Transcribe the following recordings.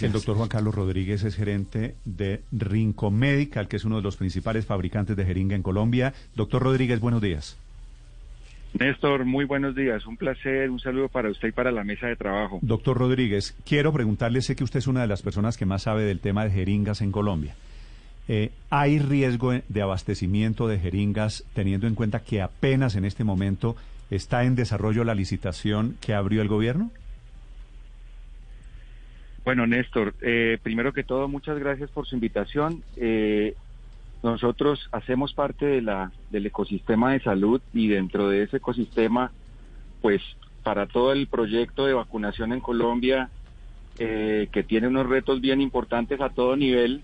El doctor Juan Carlos Rodríguez es gerente de Rinco Medical, que es uno de los principales fabricantes de jeringa en Colombia. Doctor Rodríguez, buenos días. Néstor, muy buenos días. Un placer, un saludo para usted y para la mesa de trabajo. Doctor Rodríguez, quiero preguntarle, sé que usted es una de las personas que más sabe del tema de jeringas en Colombia. Eh, ¿Hay riesgo de abastecimiento de jeringas teniendo en cuenta que apenas en este momento está en desarrollo la licitación que abrió el gobierno? Bueno, Néstor, eh, primero que todo, muchas gracias por su invitación. Eh, nosotros hacemos parte de la, del ecosistema de salud y dentro de ese ecosistema, pues para todo el proyecto de vacunación en Colombia, eh, que tiene unos retos bien importantes a todo nivel,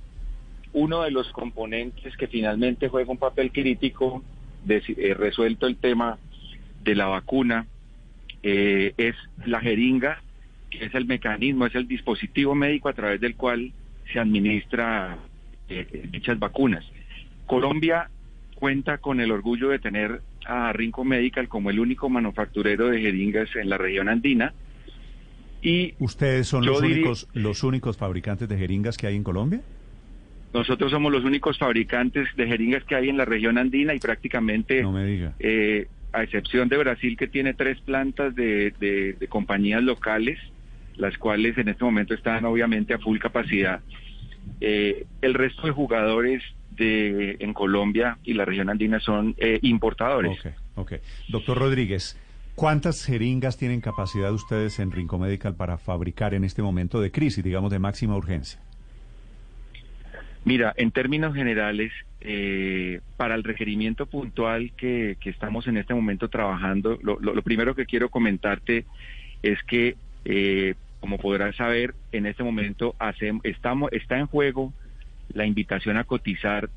uno de los componentes que finalmente juega un papel crítico, de, eh, resuelto el tema de la vacuna, eh, es la jeringa, que es el mecanismo, es el dispositivo médico a través del cual se administra eh, dichas vacunas. Colombia cuenta con el orgullo de tener a Rinco Medical como el único manufacturero de jeringas en la región andina. Y ¿Ustedes son los diría- únicos, los únicos fabricantes de jeringas que hay en Colombia? Nosotros somos los únicos fabricantes de jeringas que hay en la región andina y prácticamente, No me diga. eh, a excepción de Brasil, que tiene tres plantas de, de- de compañías locales, las cuales en este momento están obviamente a full capacidad. Eh, el resto de jugadores de, en Colombia y la región andina son eh, importadores. Ok, ok. Doctor Rodríguez, ¿cuántas jeringas tienen capacidad ustedes en Rinco Medical para fabricar en este momento de crisis, digamos de máxima urgencia? Mira, en términos generales, eh, para el requerimiento puntual que, que estamos en este momento trabajando, lo, lo- lo primero que quiero comentarte es que, eh, como podrás saber, en este momento hacem- estamos, está en juego la invitación a cotizar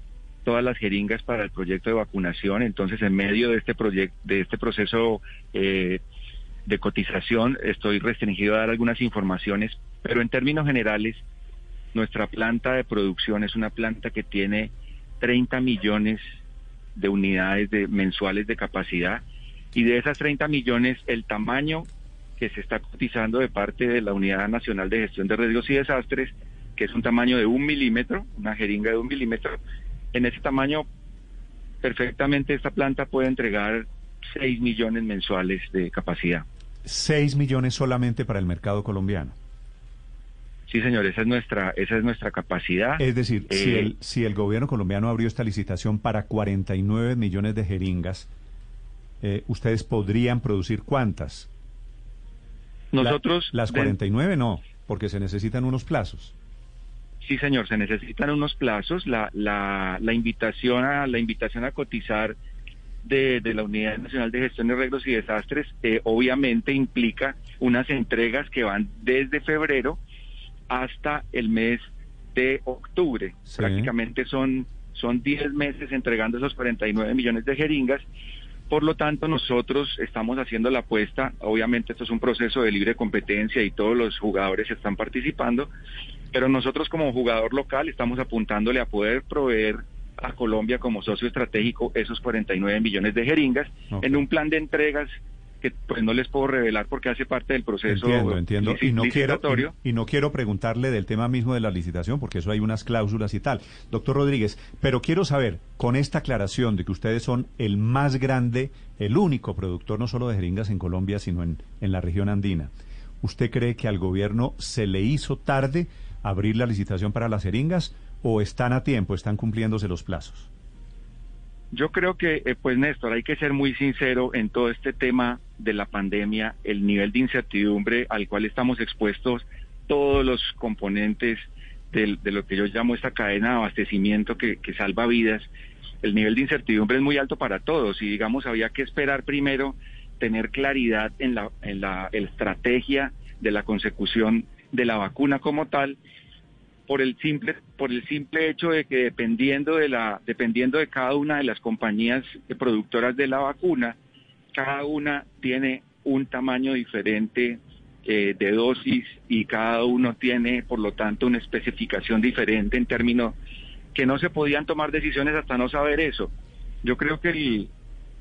todas las jeringas para el proyecto de vacunación. Entonces, en medio de este proyecto, de este proceso eh, de cotización, estoy restringido a dar algunas informaciones, pero en términos generales, nuestra planta de producción es una planta que tiene 30 millones de unidades de, mensuales de capacidad y de esas 30 millones el tamaño que se está cotizando de parte de la Unidad Nacional de Gestión de Riesgos y Desastres, que es un tamaño de un milímetro, una jeringa de un milímetro, en ese tamaño perfectamente esta planta puede entregar 6 millones mensuales de capacidad. 6 millones solamente para el mercado colombiano. Sí, señor, esa es nuestra, esa es nuestra capacidad. Es decir, si, Eh, el, si el gobierno colombiano abrió esta licitación para 49 millones de jeringas, eh, ¿ustedes podrían producir cuántas? La- nosotros las de- 49 no, porque se necesitan unos plazos. Sí, señor, se necesitan unos plazos. La, la, la invitación a la invitación a cotizar de, de la Unidad Nacional de Gestión de Riesgos y Desastres eh, obviamente implica unas entregas que van desde febrero hasta el mes de octubre. Sí. Prácticamente son son 10 meses entregando esos 49 millones de jeringas. Por lo tanto, nosotros estamos haciendo la apuesta. Obviamente, esto es un proceso de libre competencia y todos los jugadores están participando. Pero nosotros como jugador local estamos apuntándole a poder proveer a Colombia como socio estratégico esos 49 millones de jeringas en un plan de entregas que pues no les puedo revelar porque hace parte del proceso Entiendo, entiendo. lici- Y no, quiero, licitatorio. y, y no quiero preguntarle del tema mismo de la licitación, porque eso hay unas cláusulas y tal. Doctor Rodríguez, pero quiero saber, con esta aclaración de que ustedes son el más grande, el único productor no solo de jeringas en Colombia, sino en, en la región andina, ¿usted cree que al gobierno se le hizo tarde abrir la licitación para las jeringas o están a tiempo, están cumpliéndose los plazos? Yo creo que, eh, pues Néstor, hay que ser muy sincero en todo este tema de la pandemia, el nivel de incertidumbre al cual estamos expuestos todos los componentes del- de lo que yo llamo esta cadena de abastecimiento que, que salva vidas. El nivel de incertidumbre es muy alto para todos y digamos había que esperar primero tener claridad en la, en la estrategia de la consecución de la vacuna como tal por el simple por el simple hecho de que dependiendo de la dependiendo de cada una de las compañías productoras de la vacuna cada una tiene un tamaño diferente eh, de dosis y cada uno tiene por lo tanto una especificación diferente en términos que no se podían tomar decisiones hasta no saber eso. Yo creo que el,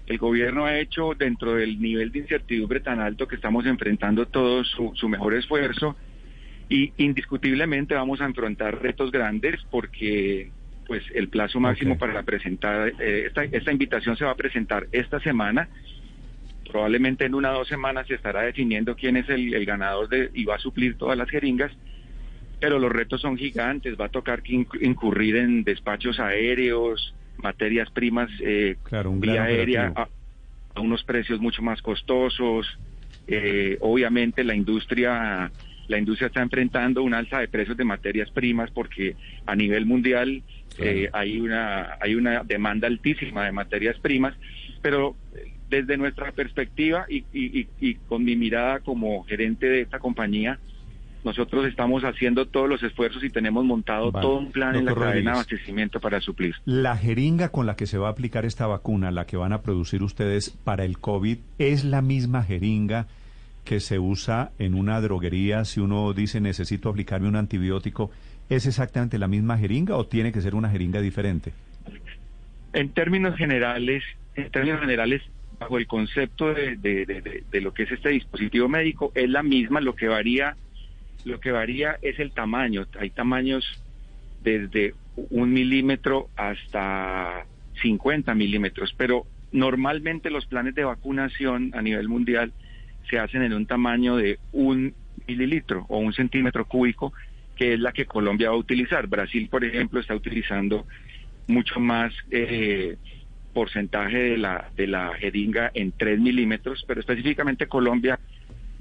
el gobierno ha hecho dentro del nivel de incertidumbre tan alto que estamos enfrentando todos su, su mejor esfuerzo. Y indiscutiblemente vamos a enfrentar retos grandes porque pues el plazo máximo para presentar eh, esta, esta invitación se va a presentar esta semana probablemente en una o dos semanas se estará definiendo quién es el, el ganador de, y va a suplir todas las jeringas pero los retos son gigantes. Va a tocar que inc- incurrir en despachos aéreos materias primas eh, Claro, un vía aérea a, unos precios mucho más costosos. Eh, obviamente la industria la industria está enfrentando un alza de precios de materias primas porque a nivel mundial eh, hay una hay una demanda altísima de materias primas, pero desde nuestra perspectiva y, y- y- y con mi mirada como gerente de esta compañía, nosotros estamos haciendo todos los esfuerzos y tenemos montado Vale. todo un plan en la Doctor cadena de Rodríguez. abastecimiento para suplir. La jeringa con la que se va a aplicar esta vacuna, la que van a producir ustedes para el COVID, es la misma jeringa que se usa en una droguería si uno dice necesito aplicarme un antibiótico. ¿Es exactamente la misma jeringa o tiene que ser una jeringa diferente? En términos generales, en términos generales, bajo el concepto de, de- lo que es este dispositivo médico, es la misma. Lo que varía, lo que varía es el tamaño. Hay tamaños desde un milímetro hasta 50 milímetros, pero normalmente los planes de vacunación a nivel mundial se hacen en un tamaño de un mililitro o un centímetro cúbico, que es la que Colombia va a utilizar. Brasil, por ejemplo, está utilizando mucho más eh, porcentaje de la, de la jeringa en 3 milímetros, pero específicamente Colombia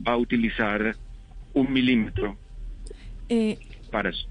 va a utilizar un milímetro Eh, para eso.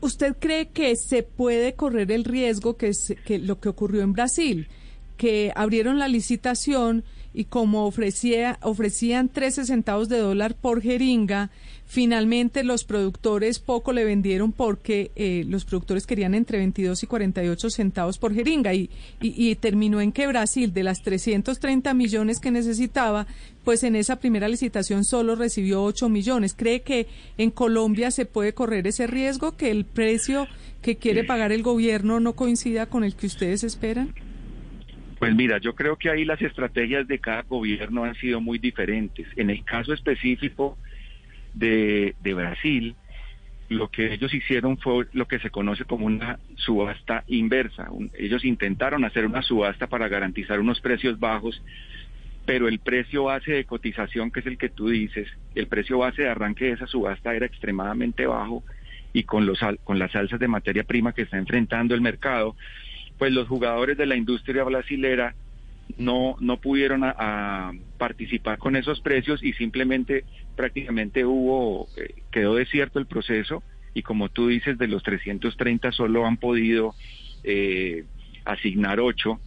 ¿Usted cree que se puede correr el riesgo que, es, que lo que ocurrió en Brasil, que abrieron la licitación y como ofrecía, ofrecían 13 centavos de dólar por jeringa, finalmente los productores poco le vendieron porque eh, los productores querían entre 22 y 48 centavos por jeringa y, y, y terminó en que Brasil de las 330 millones que necesitaba, pues en esa primera licitación solo recibió 8 millones. ¿Cree que en Colombia se puede correr ese riesgo, que el precio que quiere pagar el gobierno no coincida con el que ustedes esperan? Pues mira, yo creo que ahí las estrategias de cada gobierno han sido muy diferentes. En el caso específico de, de Brasil, lo que ellos hicieron fue lo que se conoce como una subasta inversa. Ellos intentaron hacer una subasta para garantizar unos precios bajos, pero el precio base de cotización, que es el que tú dices, el precio base de arranque de esa subasta era extremadamente bajo y con, los, con las alzas de materia prima que está enfrentando el mercado, pues los jugadores de la industria brasilera no, no pudieron participar con esos precios y simplemente prácticamente hubo, eh, quedó desierto el proceso y como tú dices, de los 330 solo han podido eh, asignar 8.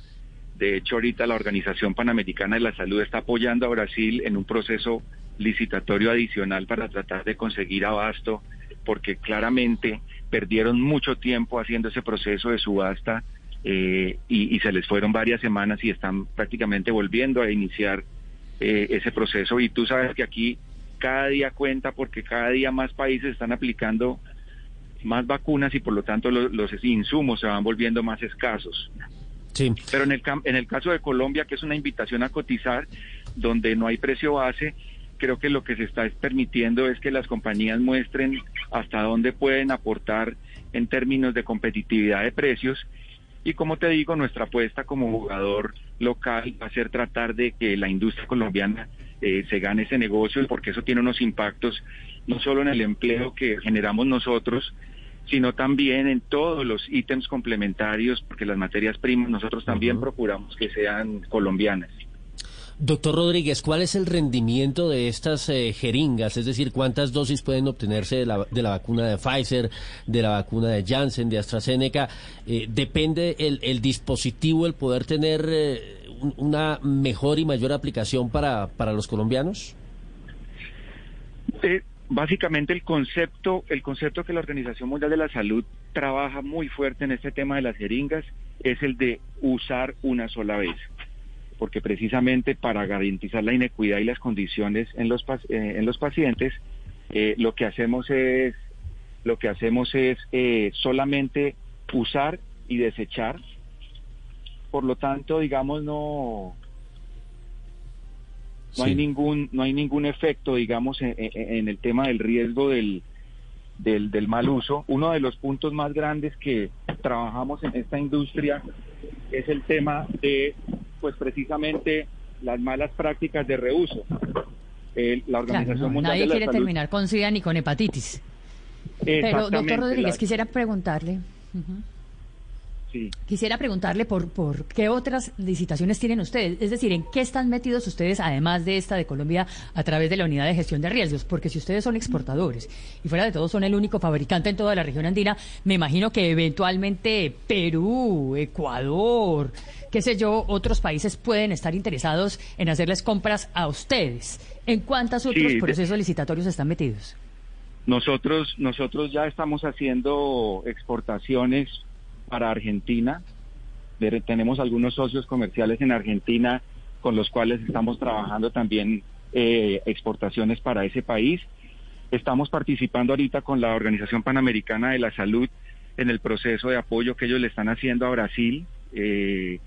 De hecho, ahorita la Organización Panamericana de la Salud está apoyando a Brasil en un proceso licitatorio adicional para tratar de conseguir abasto, porque claramente perdieron mucho tiempo haciendo ese proceso de subasta eh, y, y se les fueron varias semanas y están prácticamente volviendo a iniciar eh, ese proceso. Y tú sabes que aquí cada día cuenta porque cada día más países están aplicando más vacunas y por lo tanto lo- los insumos se van volviendo más escasos. Sí. Pero en el, en el caso de Colombia, que es una invitación a cotizar, donde no hay precio base, creo que lo que se está permitiendo es que las compañías muestren hasta dónde pueden aportar en términos de competitividad de precios. Y como te digo, nuestra apuesta como jugador local va a ser tratar de que la industria colombiana eh, se gane ese negocio, porque eso tiene unos impactos no solo en el empleo que generamos nosotros, sino también en todos los ítems complementarios, porque las materias primas nosotros también procuramos que sean colombianas. Doctor Rodríguez, ¿cuál es el rendimiento de estas eh, jeringas? Es decir, ¿cuántas dosis pueden obtenerse de la, de la vacuna de Pfizer, de la vacuna de Janssen, de AstraZeneca? Eh, ¿Depende el, el dispositivo, el poder tener eh, un- una mejor y mayor aplicación para, para los colombianos? Básicamente el concepto, el concepto que la Organización Mundial de la Salud trabaja muy fuerte en este tema de las jeringas es el de usar una sola vez, porque precisamente para garantizar la inequidad y las condiciones en los eh, en los pacientes, eh, lo que hacemos es lo que hacemos es eh, solamente usar y desechar. Por lo tanto, digamos no no hay ningún no hay ningún efecto digamos en, en- en el tema del riesgo del, del del mal uso uno de los puntos más grandes que trabajamos en esta industria es el tema de pues precisamente las malas prácticas de reuso El- la Claro, organización no, mundial nadie de la quiere salud terminar con SIDA ni con hepatitis. Pero, doctor Rodríguez, la- quisiera preguntarle, ujú, sí. quisiera preguntarle por, por qué otras licitaciones tienen ustedes. Es decir, ¿en qué están metidos ustedes, además de esta de Colombia, a través de la unidad de gestión de riesgos? Porque si ustedes son exportadores y fuera de todo son el único fabricante en toda la región andina, me imagino que eventualmente Perú, Ecuador, qué sé yo, otros países pueden estar interesados en hacerles compras a ustedes. ¿En cuántos otros Sí, de- procesos licitatorios están metidos? Nosotros, nosotros ya estamos haciendo exportaciones para Argentina. Tenemos algunos socios comerciales en Argentina con los cuales estamos trabajando también eh, exportaciones para ese país. Estamos participando ahorita con la Organización Panamericana de la Salud en el proceso de apoyo que ellos le están haciendo a Brasil. eh,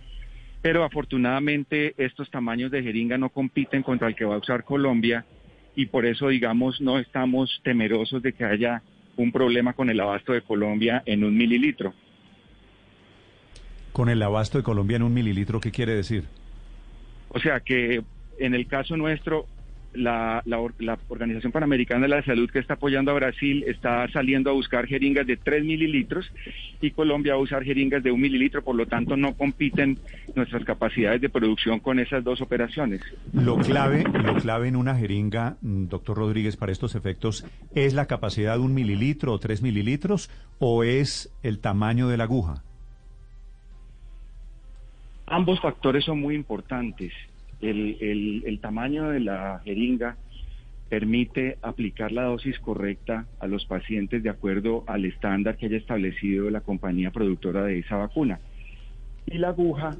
pero afortunadamente estos tamaños de jeringa no compiten contra el que va a usar Colombia y por eso, digamos, no estamos temerosos de que haya un problema con el abasto de Colombia en un mililitro. Con el abasto de Colombia en un mililitro, ¿qué quiere decir? O sea que en el caso nuestro, la, la la Organización Panamericana de la Salud que está apoyando a Brasil está saliendo a buscar jeringas de 3 mililitros y Colombia va a usar jeringas de un mililitro, por lo tanto no compiten nuestras capacidades de producción con esas dos operaciones. Lo clave, lo clave en una jeringa, doctor Rodríguez, para estos efectos, ¿es la capacidad de un mililitro o tres mililitros o es el tamaño de la aguja? Ambos factores son muy importantes. El, el- tamaño de la jeringa permite aplicar la dosis correcta a los pacientes de acuerdo al estándar que haya establecido la compañía productora de esa vacuna. Y la aguja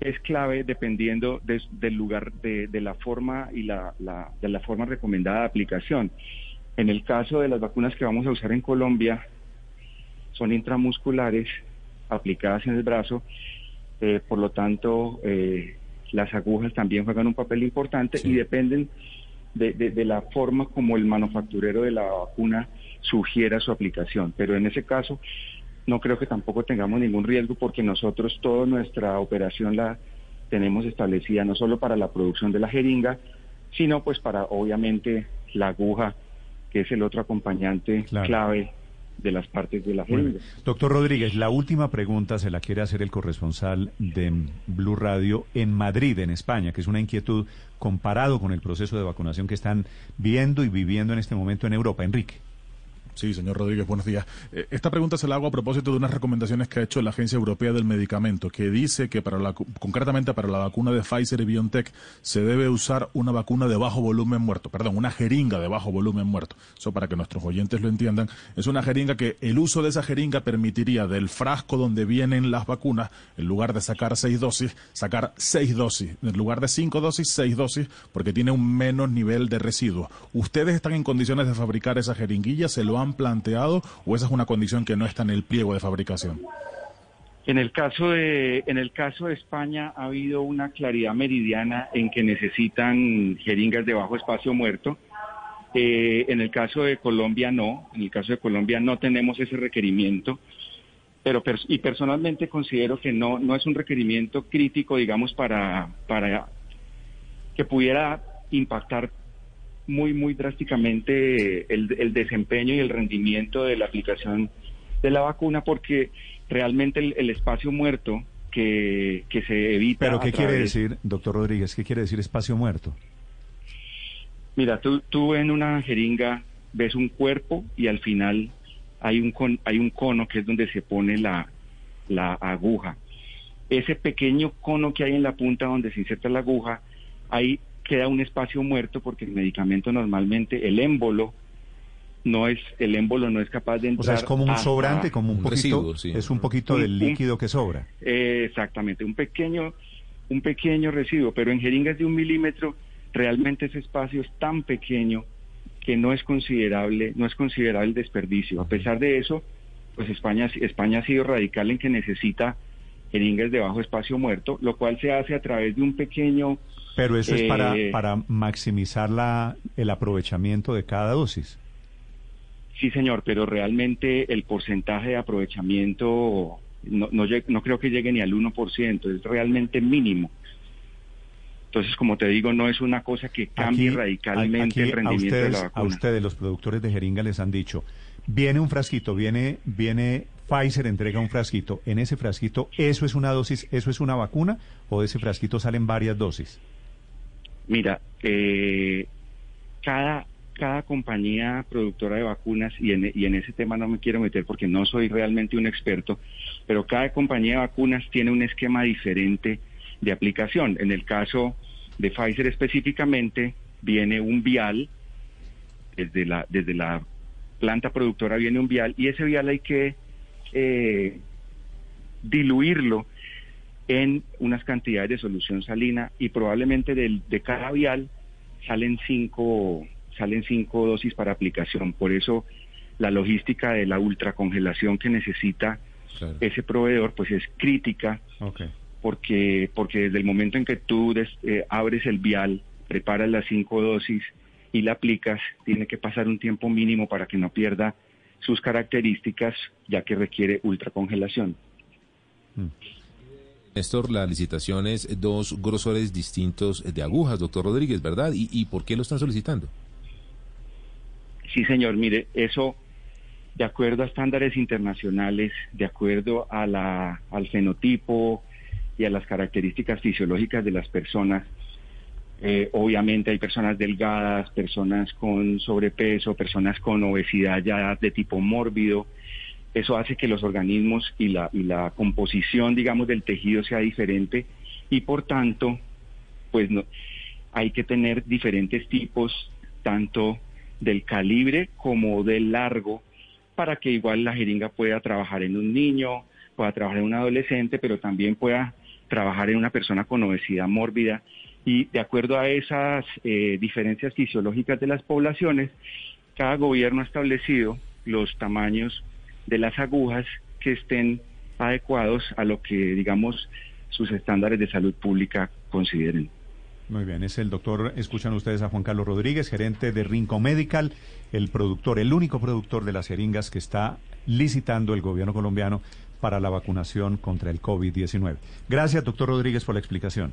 es clave dependiendo de- del lugar, de, de la forma y la, la- de la forma recomendada de aplicación. En el caso de las vacunas que vamos a usar en Colombia, son intramusculares aplicadas en el brazo eh, por lo tanto, eh, las agujas también juegan un papel importante y dependen de, de- de la forma como el manufacturero de la vacuna sugiera su aplicación. Pero en ese caso, no creo que tampoco tengamos ningún riesgo porque nosotros toda nuestra operación la tenemos establecida no solo para la producción de la jeringa, sino pues para obviamente la aguja, que es el otro acompañante Claro. clave de las partes de la bien. Doctor Rodríguez, la última pregunta se la quiere hacer el corresponsal de Blue Radio en Madrid, en España, que es una inquietud comparado con el proceso de vacunación que están viendo y viviendo en este momento en Europa. Enrique. Sí, señor Rodríguez, buenos días. Eh, Esta pregunta se la hago a propósito de unas recomendaciones que ha hecho la Agencia Europea del Medicamento, que dice que para la, concretamente para la vacuna de Pfizer y BioNTech se debe usar una vacuna de bajo volumen muerto, perdón, una jeringa de bajo volumen muerto. Eso para que nuestros oyentes lo entiendan, es una jeringa que el uso de esa jeringa permitiría del frasco donde vienen las vacunas, en lugar de sacar seis dosis, sacar seis dosis, en lugar de cinco dosis, seis dosis, porque tiene un menos nivel de residuos. ¿Ustedes están en condiciones de fabricar esa jeringuilla? ¿Se lo han planteado o esa es una condición que no está en el pliego de fabricación? En el caso de en el caso de España ha habido una claridad meridiana en que necesitan jeringas de bajo espacio muerto. Eh, en el caso de Colombia no, en el caso de Colombia no tenemos ese requerimiento, pero y personalmente considero que no no es un requerimiento crítico, digamos, para para que pudiera impactar muy muy drásticamente el, el desempeño y el rendimiento de la aplicación de la vacuna, porque realmente el, el espacio muerto que, que se evita. ¿Pero qué quiere decir, doctor Rodríguez? ¿Qué quiere decir espacio muerto? Mira, tú, tú en una jeringa ves un cuerpo y al final hay un, con- hay un cono que es donde se pone la, la aguja. Ese pequeño cono que hay en la punta donde se inserta la aguja, hay queda un espacio muerto porque el medicamento normalmente, el émbolo, no es, el émbolo no es capaz de O entrar. sea, es como un sobrante, como un, Un poquito, residuo, sí. es un poquito Un- del un- líquido que sobra. Eh, exactamente, un pequeño, un pequeño residuo, pero en jeringas de un milímetro realmente ese espacio es tan pequeño que no es considerable, no es considerable el desperdicio. A pesar de eso, pues España, España ha sido radical en que necesita jeringas de bajo espacio muerto, lo cual se hace a través de un pequeño Pero eso es para, Eh, para maximizar la, el aprovechamiento de cada dosis. Sí, señor, pero realmente el porcentaje de aprovechamiento no, no, no creo que llegue ni al 1%, es realmente mínimo. Entonces, como te digo, no es una cosa que cambie Aquí- radicalmente aquí el rendimiento a ustedes, de la A vacuna. ustedes, los productores de jeringa, les han dicho, viene un frasquito, viene, viene Pfizer, entrega un frasquito. En ese frasquito, ¿eso es una dosis, eso es una vacuna? ¿O de ese frasquito salen varias dosis? Mira, eh, cada, cada compañía productora de vacunas, y en, y en ese tema no me quiero meter porque no soy realmente un experto, pero cada compañía de vacunas tiene un esquema diferente de aplicación. En el caso de Pfizer específicamente, viene un vial, desde la, desde la planta productora viene un vial, y ese vial hay que eh, diluirlo en unas cantidades de solución salina y probablemente del, de cada vial salen cinco, salen cinco dosis para aplicación. Por eso la logística de la ultracongelación que necesita Claro. ese proveedor pues es crítica porque, porque desde el momento en que tú des- eh, abres el vial, preparas las cinco dosis y la aplicas, tiene que pasar un tiempo mínimo para que no pierda sus características, ya que requiere ultracongelación. Néstor, la licitación es dos grosores distintos de agujas, doctor Rodríguez, ¿verdad? ¿Y, por qué lo están solicitando? Sí, señor, mire, eso de acuerdo a estándares internacionales, de acuerdo a la, al fenotipo y a las características fisiológicas de las personas. Eh, obviamente hay personas delgadas, personas con sobrepeso, personas con obesidad ya de tipo mórbido. Eso hace que los organismos y la, composición, digamos, del tejido sea diferente y por tanto, pues no, hay que tener diferentes tipos, tanto del calibre como del largo, para que igual la jeringa pueda trabajar en un niño, pueda trabajar en un adolescente, pero también pueda trabajar en una persona con obesidad mórbida. Y de acuerdo a esas eh, diferencias fisiológicas de las poblaciones, cada gobierno ha establecido los tamaños de las agujas que estén adecuados a lo que, digamos, sus estándares de salud pública consideren. Muy bien, es el doctor, escuchan ustedes a Juan Carlos Rodríguez, gerente de Rincon Medical, el productor, el único productor de las jeringas que está licitando el gobierno colombiano para la vacunación contra el COVID-19. Gracias, doctor Rodríguez, por la explicación.